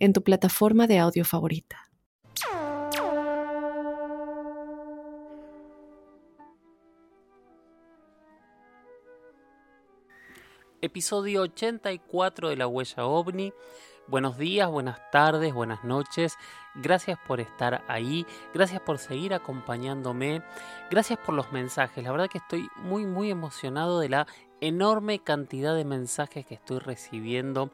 en tu plataforma de audio favorita. Episodio 84 de La Huella OVNI. Buenos días, buenas tardes, buenas noches. Gracias por estar ahí, gracias por seguir acompañándome, gracias por los mensajes. La verdad que estoy muy muy emocionado de la enorme cantidad de mensajes que estoy recibiendo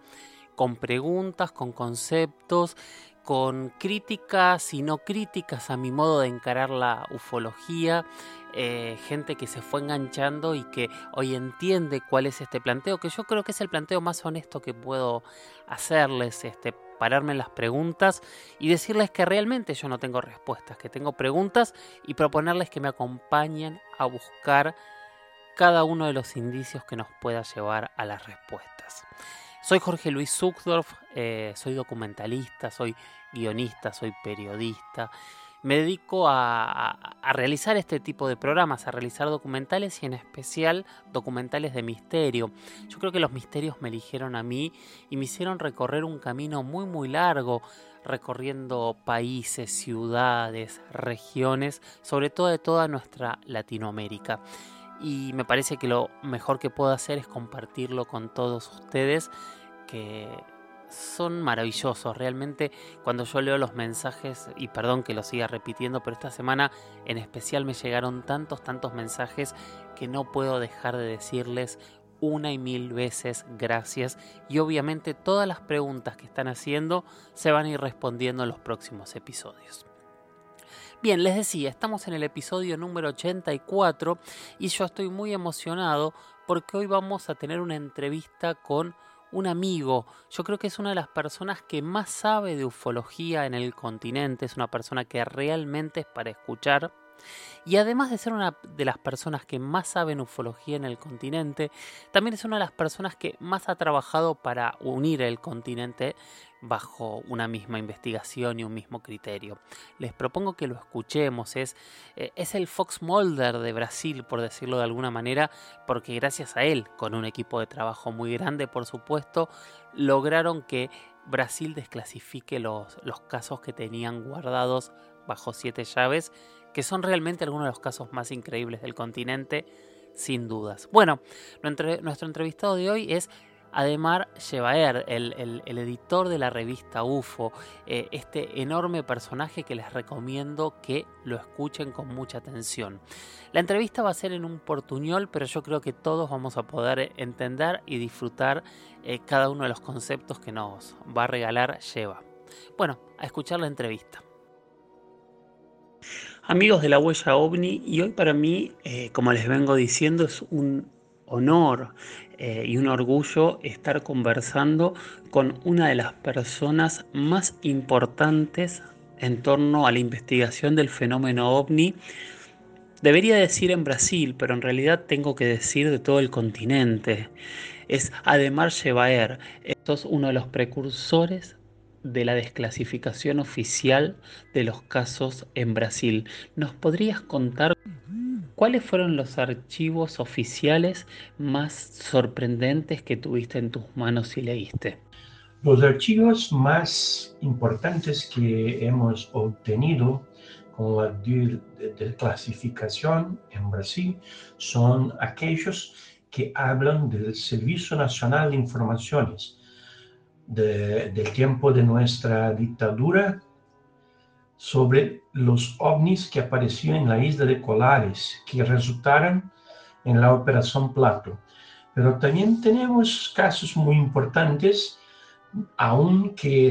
con preguntas, con conceptos, con críticas y no críticas a mi modo de encarar la ufología, eh, gente que se fue enganchando y que hoy entiende cuál es este planteo, que yo creo que es el planteo más honesto que puedo hacerles, este, pararme en las preguntas y decirles que realmente yo no tengo respuestas, que tengo preguntas y proponerles que me acompañen a buscar cada uno de los indicios que nos pueda llevar a las respuestas. Soy Jorge Luis Zuckdorf, eh, soy documentalista, soy guionista, soy periodista. Me dedico a, a, realizar este tipo de programas, a realizar documentales y en especial documentales de misterio. Yo creo que los misterios me eligieron a mí y me hicieron recorrer un camino muy muy largo, recorriendo países, ciudades, regiones, sobre todo de toda nuestra Latinoamérica y me parece que lo mejor que puedo hacer es compartirlo con todos ustedes que son maravillosos. Realmente cuando yo leo los mensajes, y perdón que lo siga repitiendo, pero esta semana en especial me llegaron tantos, tantos mensajes que no puedo dejar de decirles una y mil veces gracias y obviamente todas las preguntas que están haciendo se van a ir respondiendo en los próximos episodios. Bien, les decía, estamos en el episodio número 84 y yo estoy muy emocionado porque hoy vamos a tener una entrevista con un amigo. Yo creo que es una de las personas que más sabe de ufología en el continente, es una persona que realmente es para escuchar. Y además de ser una de las personas que más saben ufología en el continente, también es una de las personas que más ha trabajado para unir el continente bajo una misma investigación y un mismo criterio. Les propongo que lo escuchemos, es, eh, es el Fox Mulder de Brasil, por decirlo de alguna manera, porque gracias a él, con un equipo de trabajo muy grande, por supuesto, lograron que Brasil desclasifique los, los casos que tenían guardados bajo siete llaves que son realmente algunos de los casos más increíbles del continente, sin dudas. Bueno, nuestro entrevistado de hoy es Ademar Shevaer, el, editor de la revista UFO, eh, este enorme personaje que les recomiendo que lo escuchen con mucha atención. La entrevista va a ser en un portuñol, pero yo creo que todos vamos a poder entender y disfrutar eh, cada uno de los conceptos que nos va a regalar Sheva. Bueno, a escuchar la entrevista. Amigos de la huella ovni, y hoy para mí, eh, como les vengo diciendo, es un honor eh, y un orgullo estar conversando con una de las personas más importantes en torno a la investigación del fenómeno ovni. Debería decir en Brasil, pero en realidad tengo que decir de todo el continente. Es Ademar Shevaer. Esto es uno de los precursores de la desclasificación oficial de los casos en Brasil. ¿Nos podrías contar cuáles fueron los archivos oficiales más sorprendentes que tuviste en tus manos y leíste? Los archivos más importantes que hemos obtenido con la desclasificación en Brasil son aquellos que hablan del Servicio Nacional de Informaciones, del tiempo de nuestra dictadura sobre los ovnis que aparecían en la isla de Colares, que resultaron en la Operación Plato. Pero también tenemos casos muy importantes, aunque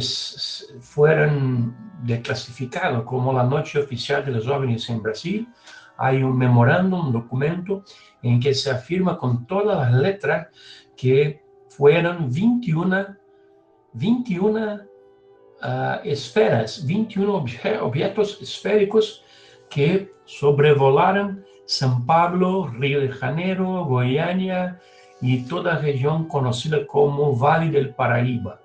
fueran declasificados, como la Noche Oficial de los OVNIs en Brasil. Hay un memorándum, un documento, en que se afirma con todas las letras que fueron 21 21 uh, esferas, 21 objetos esféricos que sobrevolaron São Paulo, Rio de Janeiro, Goiânia e toda a região conhecida como Vale del Paraíba.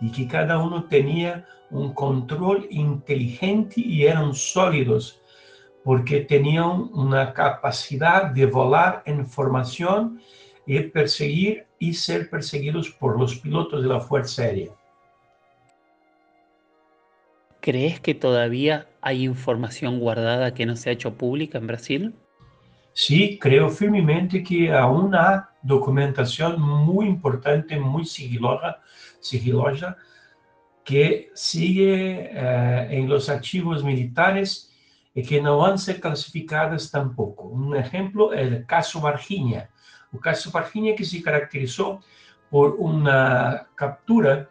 E que cada um tinha um controle inteligente e eram sólidos, porque tinham uma capacidade de volar em formação e perseguir e ser perseguidos por los pilotos da Força Aérea. ¿Crees que todavía hay información guardada que no se ha hecho pública en Brasil? Sí, creo firmemente que aún hay documentación muy importante, muy sigilosa, sigilosa que sigue eh, en los archivos militares y que no a ser clasificadas tampoco. Un ejemplo es el caso Varginha. El caso Varginha que se caracterizó por una captura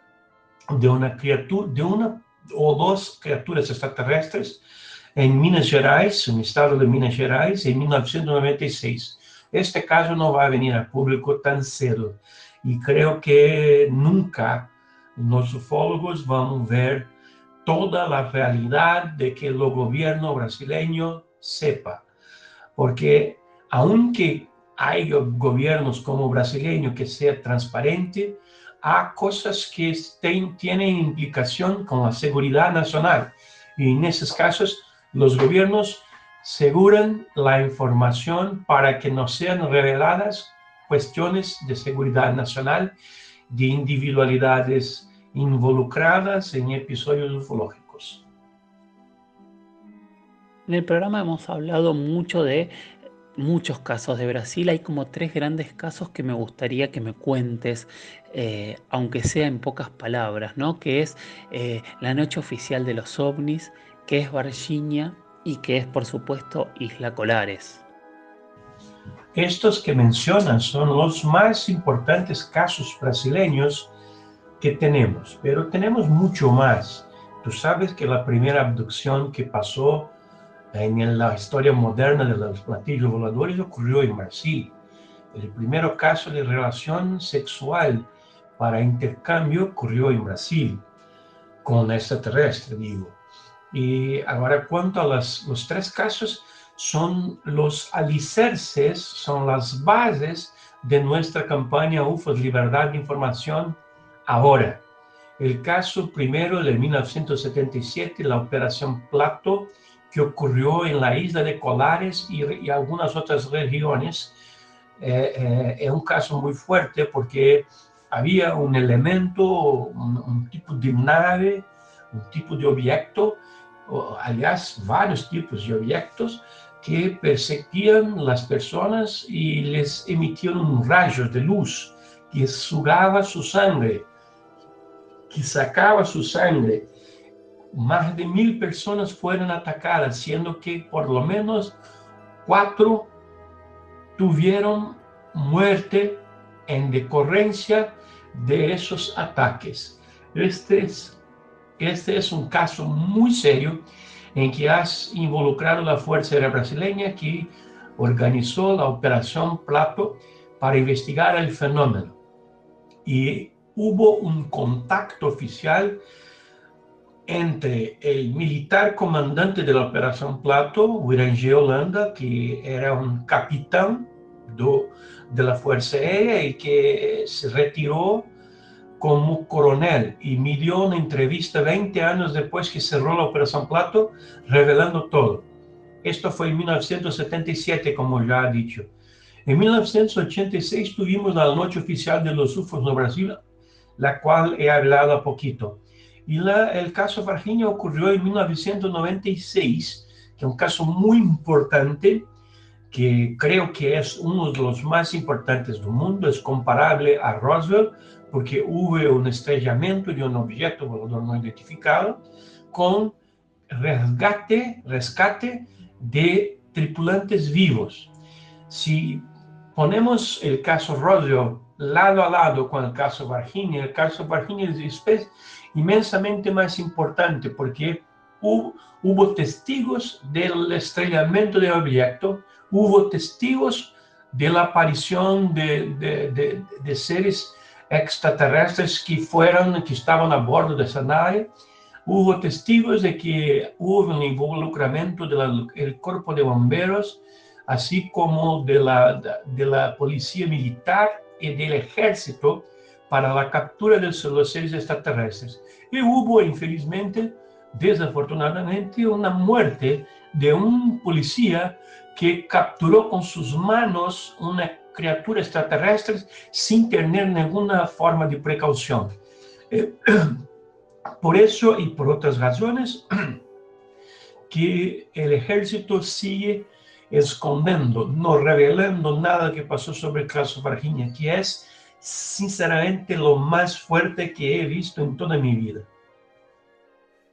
de una criatura, de una ou duas criaturas extraterrestres em Minas Gerais, no estado de Minas Gerais, em 1996. Este caso não vai vir a público tão cedo e creio que nunca os ufólogos vão ver toda a realidade de que o governo brasileiro sepa, porque aunque há governos como o brasileiro que seja transparente, há coisas que têm, têm implicação com a segurança nacional. E nesses casos, os governos seguram a informação para que não sejam reveladas questões de segurança nacional de individualidades involucradas em episódios ufológicos. En el programa hemos hablado mucho de muchos casos de Brasil. Hay como tres grandes casos que me gustaría que me cuentes, eh, aunque sea en pocas palabras, ¿no? Que es eh, la noche oficial de los ovnis, que es Varginha y que es, por supuesto, Isla Colares. Estos que mencionan son los más importantes casos brasileños que tenemos, pero tenemos mucho más. Tú sabes que la primera abducción que pasó en la historia moderna de los platillos voladores ocurrió en Brasil. El primer caso de relación sexual para intercambio ocurrió en Brasil, con extraterrestre, digo. Y ahora, cuanto a los tres casos, son los alicerces, son las bases de nuestra campaña UFOS Libertad de Información ahora. El caso primero de 1977, la Operación Plato, que ocurrió en la isla de Colares y, algunas otras regiones. Eh, eh, es un caso muy fuerte porque había un elemento, un, tipo de nave, un tipo de objeto, o, aliás, varios tipos de objetos que perseguían las personas y les emitían rayos de luz que sugaba su sangre, que sacaba su sangre más de mil personas fueron atacadas, siendo que por lo menos cuatro tuvieron muerte en decorrencia de esos ataques. Este es, este es un caso muy serio en que has involucrado la Fuerza Aérea Brasileña que organizó la Operación Plato para investigar el fenómeno. Y hubo un contacto oficial entre el militar comandante de la Operación Plato, Wirangé Holanda, que era un capitán de la Fuerza Aérea y que se retiró como coronel y me dio una entrevista 20 años después que cerró la Operación Plato, revelando todo. Esto fue en 1977, como ya ha dicho. En 1986 tuvimos la noche oficial de los UFOs en Brasil, la cual he hablado a poquito. Y la, el caso Varginha ocurrió en 1996, que es un caso muy importante, que creo que es uno de los más importantes del mundo, es comparable a Roswell, porque hubo un estrellamiento de un objeto volador no identificado con rescate, rescate de tripulantes vivos. Si ponemos el caso Roswell lado a lado con el caso Varginha, el caso Varginha es inmensamente más importante porque hubo, testigos del estrellamiento del objeto, hubo testigos de la aparición de, seres extraterrestres que fueron, que estaban a bordo de esa nave. Hubo testigos de que hubo un involucramiento del cuerpo de bomberos, así como de la policía militar y del ejército para la captura de los seres extraterrestres. Y hubo, infelizmente, desafortunadamente, una muerte de un policía que capturó con sus manos una criatura extraterrestre sin tener ninguna forma de precaución. Eh, por eso y por otras razones, que el ejército sigue escondiendo, no revelando nada que pasó sobre el caso Varginha, que es sinceramente lo más fuerte que he visto en toda mi vida.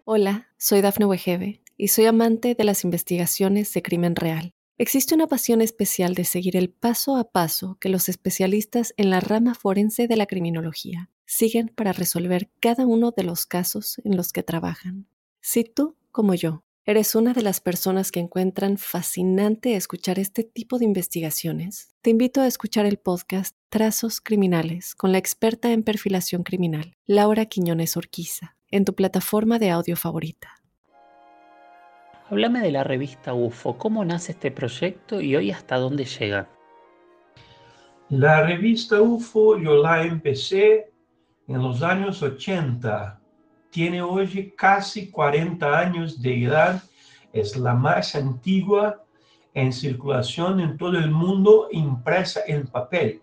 Hola, soy Dafne Wegebe y soy amante de las investigaciones de crimen real. Existe una pasión especial de seguir el paso a paso que los especialistas en la rama forense de la criminología siguen para resolver cada uno de los casos en los que trabajan. Si tú, como yo, ¿Eres una de las personas que encuentran fascinante escuchar este tipo de investigaciones? Te invito a escuchar el podcast Trazos Criminales con la experta en perfilación criminal, Laura Quiñones Orquiza, en tu plataforma de audio favorita. Háblame de la revista UFO, cómo nace este proyecto y hoy hasta dónde llega. La revista UFO yo la empecé en los años 80 tiene hoy casi 40 años de edad, es la más antigua en circulación en todo el mundo impresa en papel.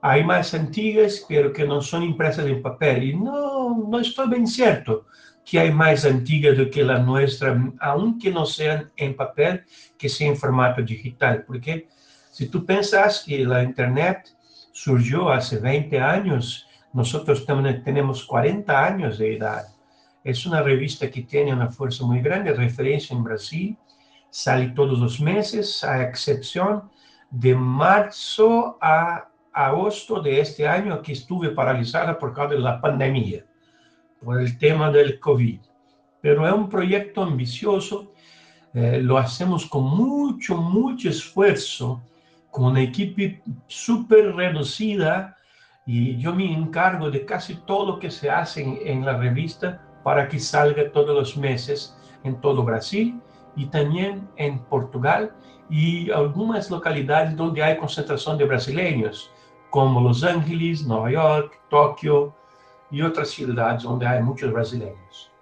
Hay más antiguas, pero que no son impresas en papel. Y no, no estoy bien cierto que hay más antiguas do que la nuestra, aunque no sean en papel, que sea en formato digital. Porque si tú piensas que la Internet surgió hace 20 años, nosotros tenemos 40 años de edad. Es una revista que tiene una fuerza muy grande, referencia en Brasil, sale todos los meses, a excepción de marzo a agosto de este año, que estuve paralizada por causa de la pandemia, por el tema del COVID. Pero es un proyecto ambicioso, eh, lo hacemos con mucho, mucho esfuerzo, con una equipe súper reducida, y yo me encargo de casi todo lo que se hace en, la revista para que salga todos los meses en todo Brasil y también en Portugal y algunas localidades donde hay concentración de brasileños, como Los Ángeles, Nueva York, Tokio y otras ciudades donde hay muchos brasileños.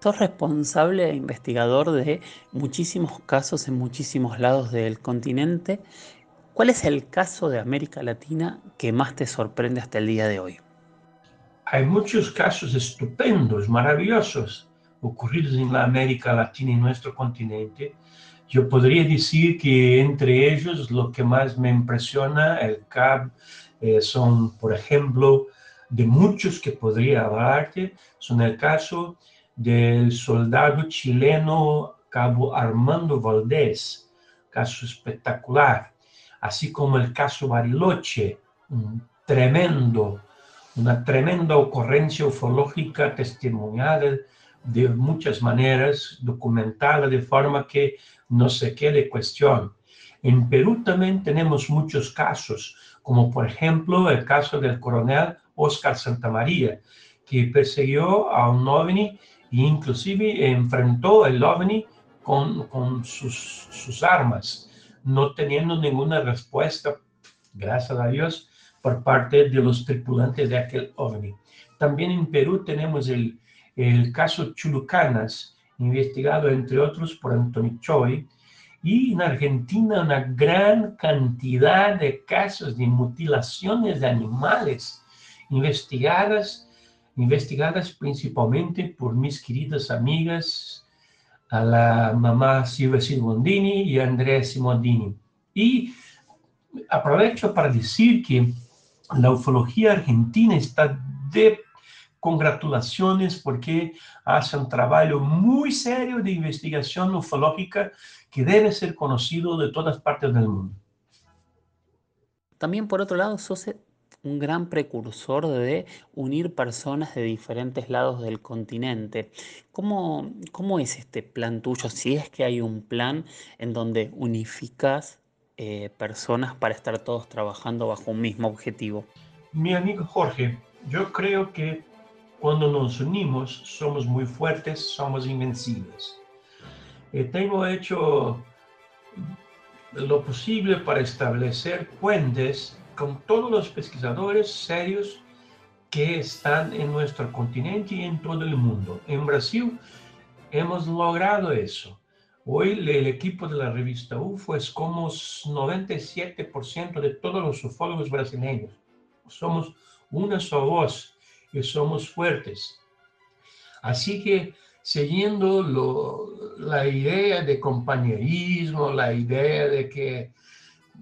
Sos responsable e investigador de muchísimos casos en muchísimos lados del continente ¿Cuál es el caso de América Latina que más te sorprende hasta el día de hoy? Hay muchos casos estupendos, maravillosos, ocurridos en la América Latina, en nuestro continente. Yo podría decir que entre ellos lo que más me impresiona el CAB eh, son, por ejemplo, de muchos que podría hablarte, son el caso del soldado chileno Cabo Armando Valdés, caso espectacular así como el caso Bariloche, un tremendo, una tremenda ocurrencia ufológica testimoniada de muchas maneras, documentada de forma que no se quede cuestión. En Perú también tenemos muchos casos, como por ejemplo el caso del coronel Oscar Santamaría, que persiguió a un ovni e inclusive enfrentó el ovni con, con sus, sus armas no teniendo ninguna respuesta, gracias a Dios, por parte de los tripulantes de aquel ovni. También en Perú tenemos el, el caso Chulucanas, investigado entre otros por Anthony Choi, y en Argentina una gran cantidad de casos de mutilaciones de animales investigadas, investigadas principalmente por mis queridas amigas a la mamá Silvia Simondini y a Andrea Simondini. Y aprovecho para decir que la ufología argentina está de congratulaciones porque hace un trabajo muy serio de investigación ufológica que debe ser conocido de todas partes del mundo. También por otro lado, un gran precursor de unir personas de diferentes lados del continente. ¿Cómo, ¿Cómo es este plan tuyo? Si es que hay un plan en donde unificas eh, personas para estar todos trabajando bajo un mismo objetivo? Mi amigo Jorge, yo creo que cuando nos unimos somos muy fuertes, somos invencibles. Eh, tengo hecho lo posible para establecer puentes con todos los pesquisadores serios que están en nuestro continente y en todo el mundo. En Brasil hemos logrado eso. Hoy el equipo de la revista UFO es como 97% de todos los ufólogos brasileños. Somos una sola voz y somos fuertes. Así que siguiendo la idea de compañerismo, la idea de que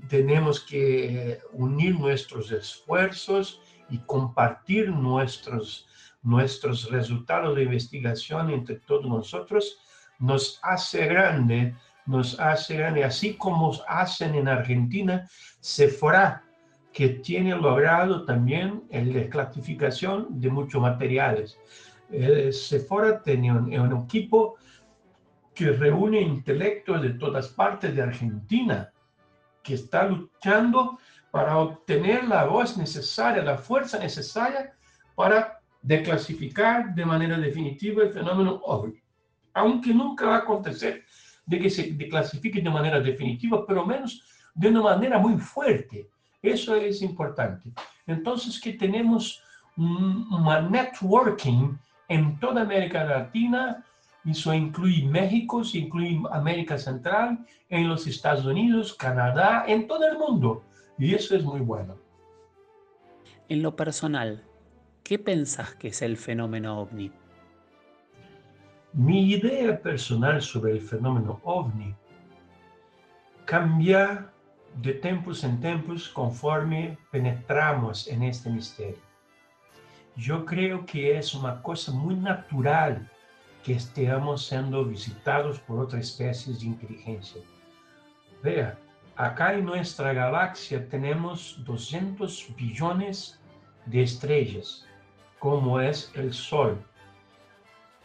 tenemos que unir nuestros esfuerzos y compartir nuestros, nuestros resultados de investigación entre todos nosotros, nos hace grande, nos hace grande, así como hacen en Argentina, Sephora, que tiene logrado también la desclasificación de muchos materiales. Eh, Sephora tiene un, equipo que reúne intelectos de todas partes de Argentina, que está luchando para obtener la voz necesaria, la fuerza necesaria para declasificar de manera definitiva el fenómeno OVNI. Aunque nunca va a acontecer de que se declasifique de manera definitiva, pero menos de una manera muy fuerte. Eso es importante. Entonces, que tenemos un networking en toda América Latina, eso incluye México, se incluye América Central, en los Estados Unidos, Canadá, en todo el mundo. Y eso es muy bueno. En lo personal, ¿qué pensás que es el fenómeno ovni? Mi idea personal sobre el fenómeno ovni cambia de tiempos en tiempos conforme penetramos en este misterio. Yo creo que es una cosa muy natural que estemos siendo visitados por otras especies de inteligencia. Vea, acá en nuestra galaxia tenemos 200 billones de estrellas, como es el Sol.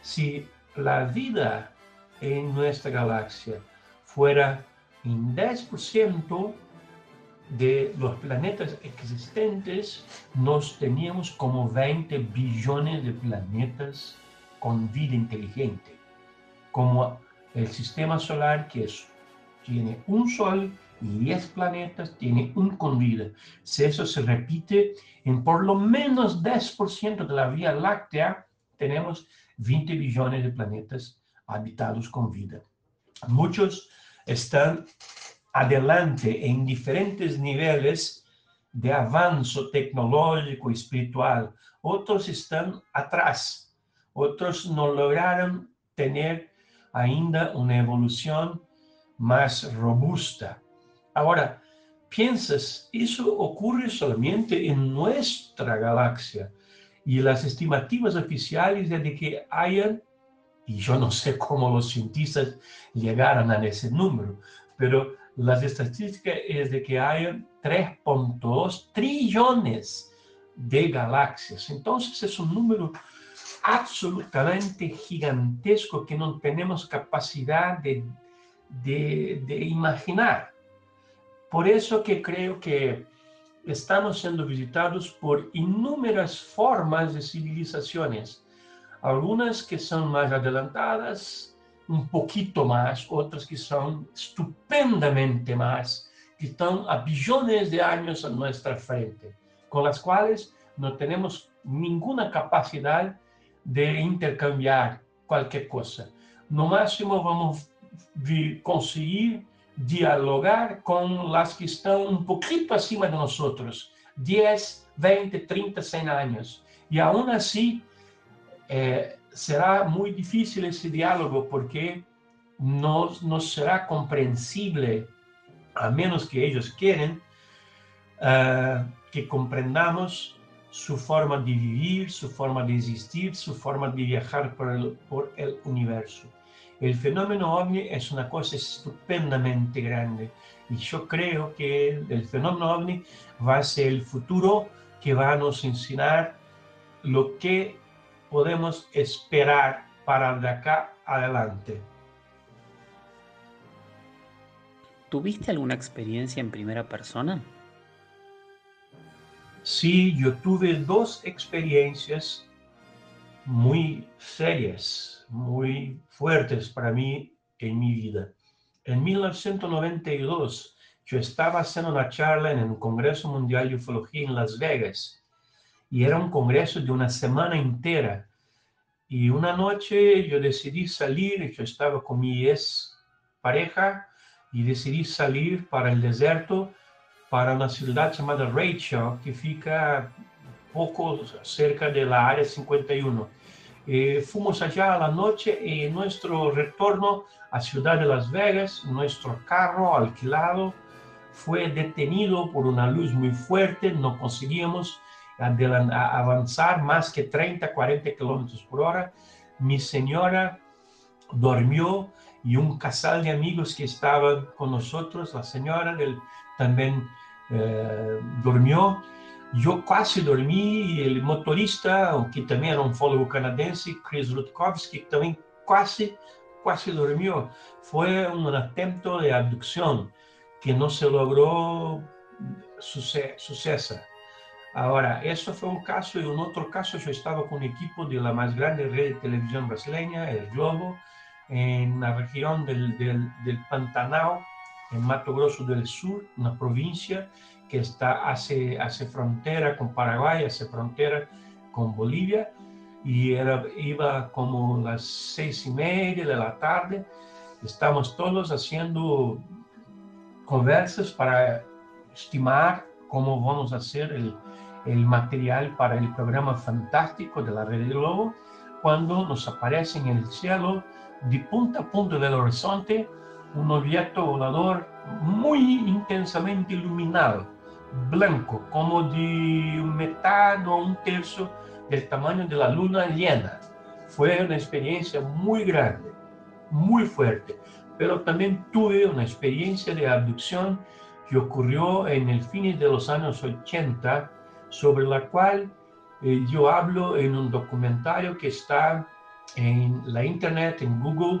Si la vida en nuestra galaxia fuera en 10%, de los planetas existentes, nos teníamos como 20 billones de planetas con vida inteligente, como el sistema solar que es, tiene un sol y 10 planetas, tiene un con vida. Si eso se repite en por lo menos 10% de la Vía Láctea, tenemos 20 billones de planetas habitados con vida. Muchos están adelante en diferentes niveles de avance tecnológico espiritual. Otros están atrás. Otros no lograron tener ainda una evolución más robusta. Ahora, piensas, eso ocurre solamente en nuestra galaxia y las estimativas oficiales de que hayan, y yo no sé cómo los cientistas llegaron a ese número, pero las estadísticas es de que hay 3.2 trillones de galaxias. Entonces es un número absolutamente gigantesco que no tenemos capacidad de, de, de imaginar. Por eso que creo que estamos siendo visitados por inúmeras formas de civilizaciones, algunas que son más adelantadas, un poquito más, otras que son estupendamente más, que están a billones de años a nuestra frente, con las cuales no tenemos ninguna capacidad de intercambiar cualquier cosa. No máximo vamos a conseguir dialogar con las que están un poquito acima de nosotros, 10, 20, 30, 100 años. Y aún así, eh, será muy difícil ese diálogo porque no, no será comprensible, a menos que ellos quieren, uh, que comprendamos su forma de vivir, su forma de existir, su forma de viajar por el, por el universo. El fenómeno ovni es una cosa estupendamente grande y yo creo que el fenómeno ovni va a ser el futuro que va a nos enseñar lo que podemos esperar para de acá adelante? ¿tuviste alguna experiencia en primera persona? Sí, yo tuve dos experiencias muy serias, muy fuertes para mí en mi vida. En 1992, yo estaba haciendo una charla en el Congreso Mundial de Ufología en Las Vegas y era un congreso de una semana entera. Y una noche yo decidí salir, yo estaba con mi ex pareja y decidí salir para el desierto, para una ciudad llamada Rachel, que fica poco cerca de la área 51. Eh, allá a la noche y en nuestro retorno a Ciudad de Las Vegas, nuestro carro alquilado fue detenido por una luz muy fuerte, no conseguíamos avanzar más que 30, 40 kilómetros por hora. Mi señora durmió y un casal de amigos que estaban con nosotros, la señora del, también eh, durmió. Yo casi dormí el motorista, que también era un fólogo canadiense, Chris Rutkowski, también casi, casi durmió. Fue un atento de abducción que no se logró suceso. Ahora, eso fue un caso y en otro caso yo estaba con un equipo de la más grande red de televisión brasileña, El Globo, en la región del Pantanal, en Mato Grosso del Sur, una provincia que está, hace, hace frontera con Paraguay, hace frontera con Bolivia, y era, iba como las seis y media de la tarde, estamos todos haciendo conversas para estimar cómo vamos a hacer el, el material para el programa fantástico de la Red Globo, cuando nos aparece en el cielo, de punta a punta del horizonte, un objeto volador muy intensamente iluminado blanco, como de metade o un tercio del tamaño de la luna llena. Fue una experiencia muy grande, muy fuerte, pero también tuve una experiencia de abducción que ocurrió en el fin de los años 80, sobre la cual eh, yo hablo en un documentario que está en la internet, en Google,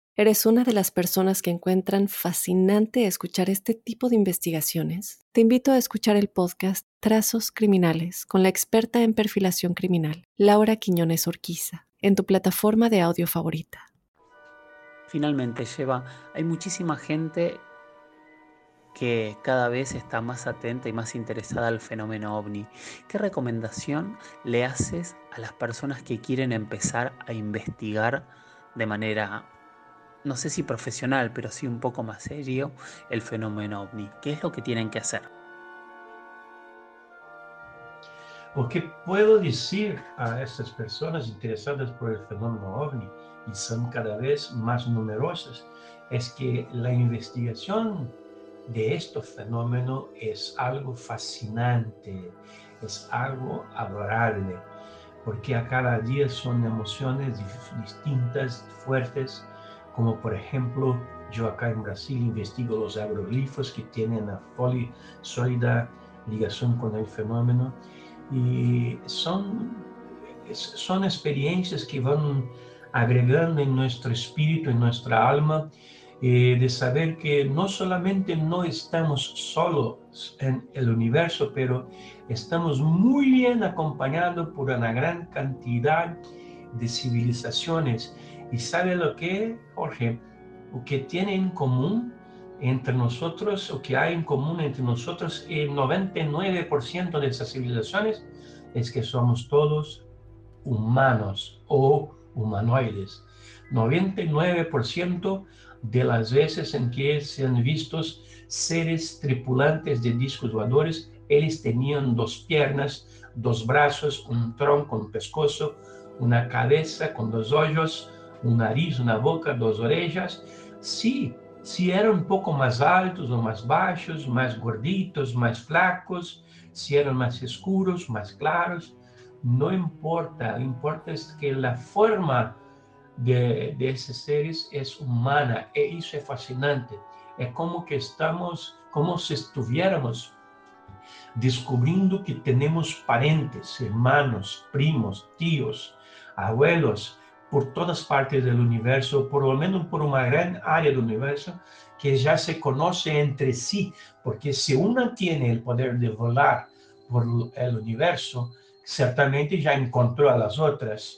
eres una de las personas que encuentran fascinante escuchar este tipo de investigaciones, te invito a escuchar el podcast Trazos Criminales con la experta en perfilación criminal, Laura Quiñones Orquiza, en tu plataforma de audio favorita. Finalmente, lleva, hay muchísima gente que cada vez está más atenta y más interesada al fenómeno ovni. ¿Qué recomendación le haces a las personas que quieren empezar a investigar de manera, no sé si profesional, pero sí un poco más serio, el fenómeno ovni? ¿Qué es lo que tienen que hacer? O que puedo decir a estas personas interesadas por el fenómeno ovni y son cada vez más numerosas, es que la investigación de este fenómeno es algo fascinante, es algo adorable, porque a cada día son emociones distintas, fuertes, como por ejemplo yo acá en Brasil investigo los agroglifos que tienen una sólida ligación con el fenómeno y son, son experiencias que van agregando en nuestro espíritu, en nuestra alma, eh, de saber que no solamente no estamos solos en el universo, pero estamos muy bien acompañados por una gran cantidad de civilizaciones. ¿Y sabe lo que, Jorge? Lo que tiene en común entre nosotros, o que hay en común entre nosotros, el 99% de esas civilizaciones, es que somos todos humanos o humanoides. 99% de las veces en que se han visto seres tripulantes de discos voladores, ellos tenían dos piernas, dos brazos, un tronco, un pescozo, una cabeza con dos ojos, un nariz, una boca, dos orejas. Sí, si eran un poco más altos o más bajos, más gorditos, más flacos, si eran más oscuros, más claros, no importa, lo importa es que la forma de, de esses seres é humana, e isso é fascinante. É como que estamos, como se estuviéramos descubrindo que temos parentes, hermanos, primos, tíos, abuelos, por todas partes do universo, por lo menos por uma grande área do universo, que já se conhece entre si, porque se uma tem o poder de volar por o universo, certamente já encontrou as outras,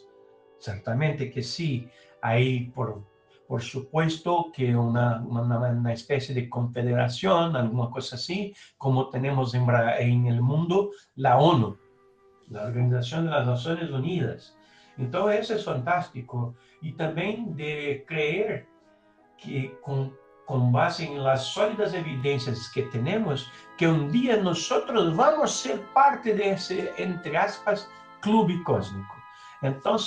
certamente que sim. Aí, por, por supuesto, que uma, uma, uma espécie de confederação, alguma coisa assim, como temos em, em el mundo a ONU, a Organização das Nações Unidas. Então, isso é fantástico. E também de crer que, com, com base em las sólidas evidências que temos, que um dia nós vamos ser parte desse, entre aspas, clube cósmico. Então,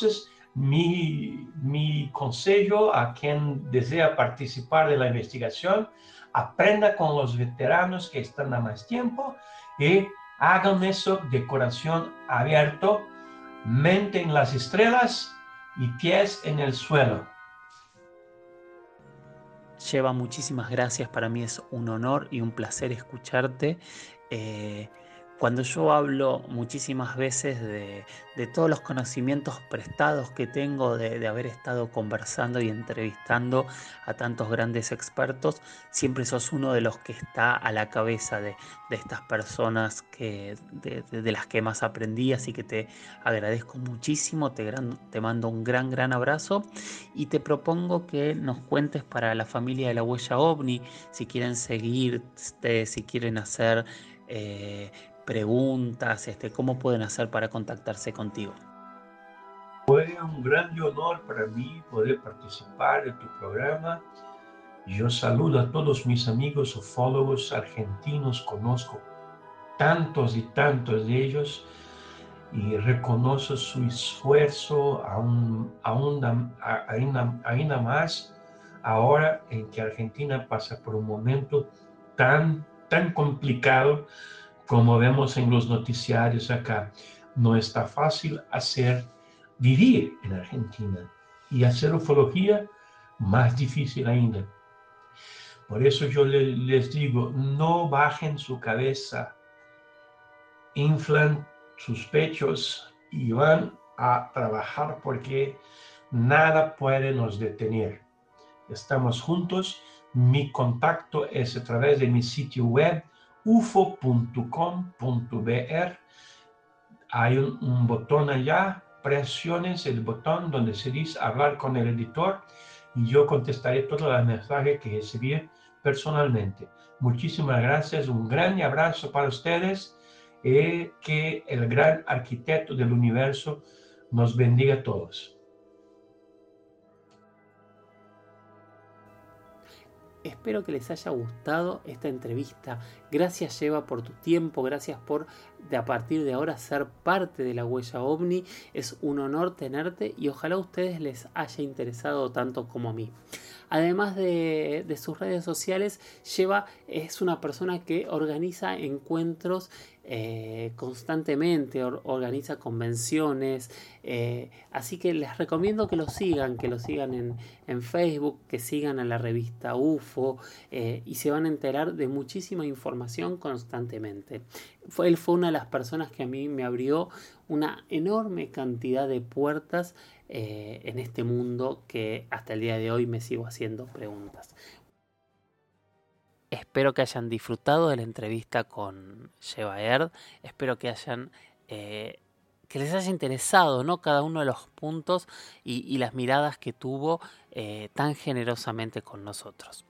mi, mi consejo a quien desea participar de la investigación, aprenda con los veteranos que están a más tiempo y hagan eso de corazón abierto mente en las estrellas y pies en el suelo. Lleva muchísimas gracias, para mí es un honor y un placer escucharte. Eh, cuando yo hablo muchísimas veces de, todos los conocimientos prestados que tengo de, haber estado conversando y entrevistando a tantos grandes expertos, siempre sos uno de los que está a la cabeza de, estas personas que, de, las que más aprendí, así que te agradezco muchísimo, te, mando un gran, gran abrazo y te propongo que nos cuentes para la familia de la huella ovni, si quieren seguirte, si quieren hacer... Eh, preguntas, este, cómo pueden hacer para contactarse contigo. Fue un gran honor para mí poder participar de tu programa. Yo saludo a todos mis amigos ufólogos argentinos, conozco tantos y tantos de ellos y reconozco su esfuerzo aún, aún, ainda más ahora en que Argentina pasa por un momento tan, tan complicado como vemos en los noticiarios acá, no está fácil hacer vivir en Argentina y hacer ufología más difícil ainda. Por eso yo les digo, no bajen su cabeza, inflan sus pechos y van a trabajar porque nada puede nos detener. Estamos juntos. Mi contacto es a través de mi sitio web ufo.com.br. Hay un, botón allá, presiones el botón donde se dice hablar con el editor y yo contestaré todos los mensajes que recibí personalmente. Muchísimas gracias, un gran abrazo para ustedes y que el gran arquitecto del universo nos bendiga a todos. Espero que les haya gustado esta entrevista. Gracias Lleva por tu tiempo, gracias por de a partir de ahora ser parte de la huella ovni. Es un honor tenerte y ojalá a ustedes les haya interesado tanto como a mí. Además de, sus redes sociales, Lleva es una persona que organiza encuentros eh, constantemente, organiza convenciones, eh, así que les recomiendo que lo sigan, que lo sigan en, Facebook, que sigan a la revista UFO eh, y se van a enterar de muchísima información constantemente. Él fue una de las personas que a mí me abrió una enorme cantidad de puertas en este mundo que hasta el día de hoy me sigo haciendo preguntas. Espero que hayan disfrutado de la entrevista con Sheva Erd. Espero que hayan eh, que les haya interesado ¿no? cada uno de los puntos y, las miradas que tuvo eh, tan generosamente con nosotros.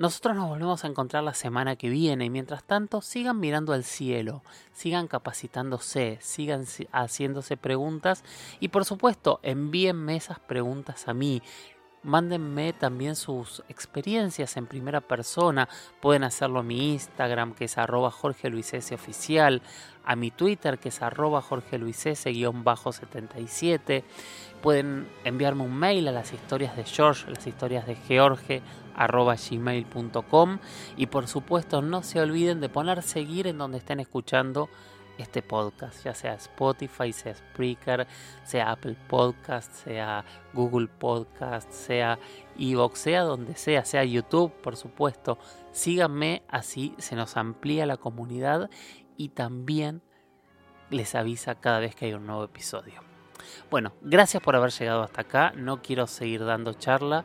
Nosotros nos volvemos a encontrar la semana que viene y mientras tanto sigan mirando al cielo, sigan capacitándose, sigan haciéndose preguntas y por supuesto envíenme esas preguntas a mí. Mándenme también sus experiencias en primera persona. Pueden hacerlo a mi Instagram, que es arroba Jorge Luis oficial, a mi Twitter, que es arroba Jorge Luis 77. Pueden enviarme un mail a las historias de George, las historias de George, gmail.com. Y por supuesto, no se olviden de poner seguir en donde estén escuchando este podcast, ya sea Spotify, sea Spreaker, sea Apple Podcast, sea Google Podcast, sea Evox, sea donde sea, sea YouTube, por supuesto. Síganme, así se nos amplía la comunidad y también les avisa cada vez que hay un nuevo episodio. Bueno, gracias por haber llegado hasta acá. No quiero seguir dando charla.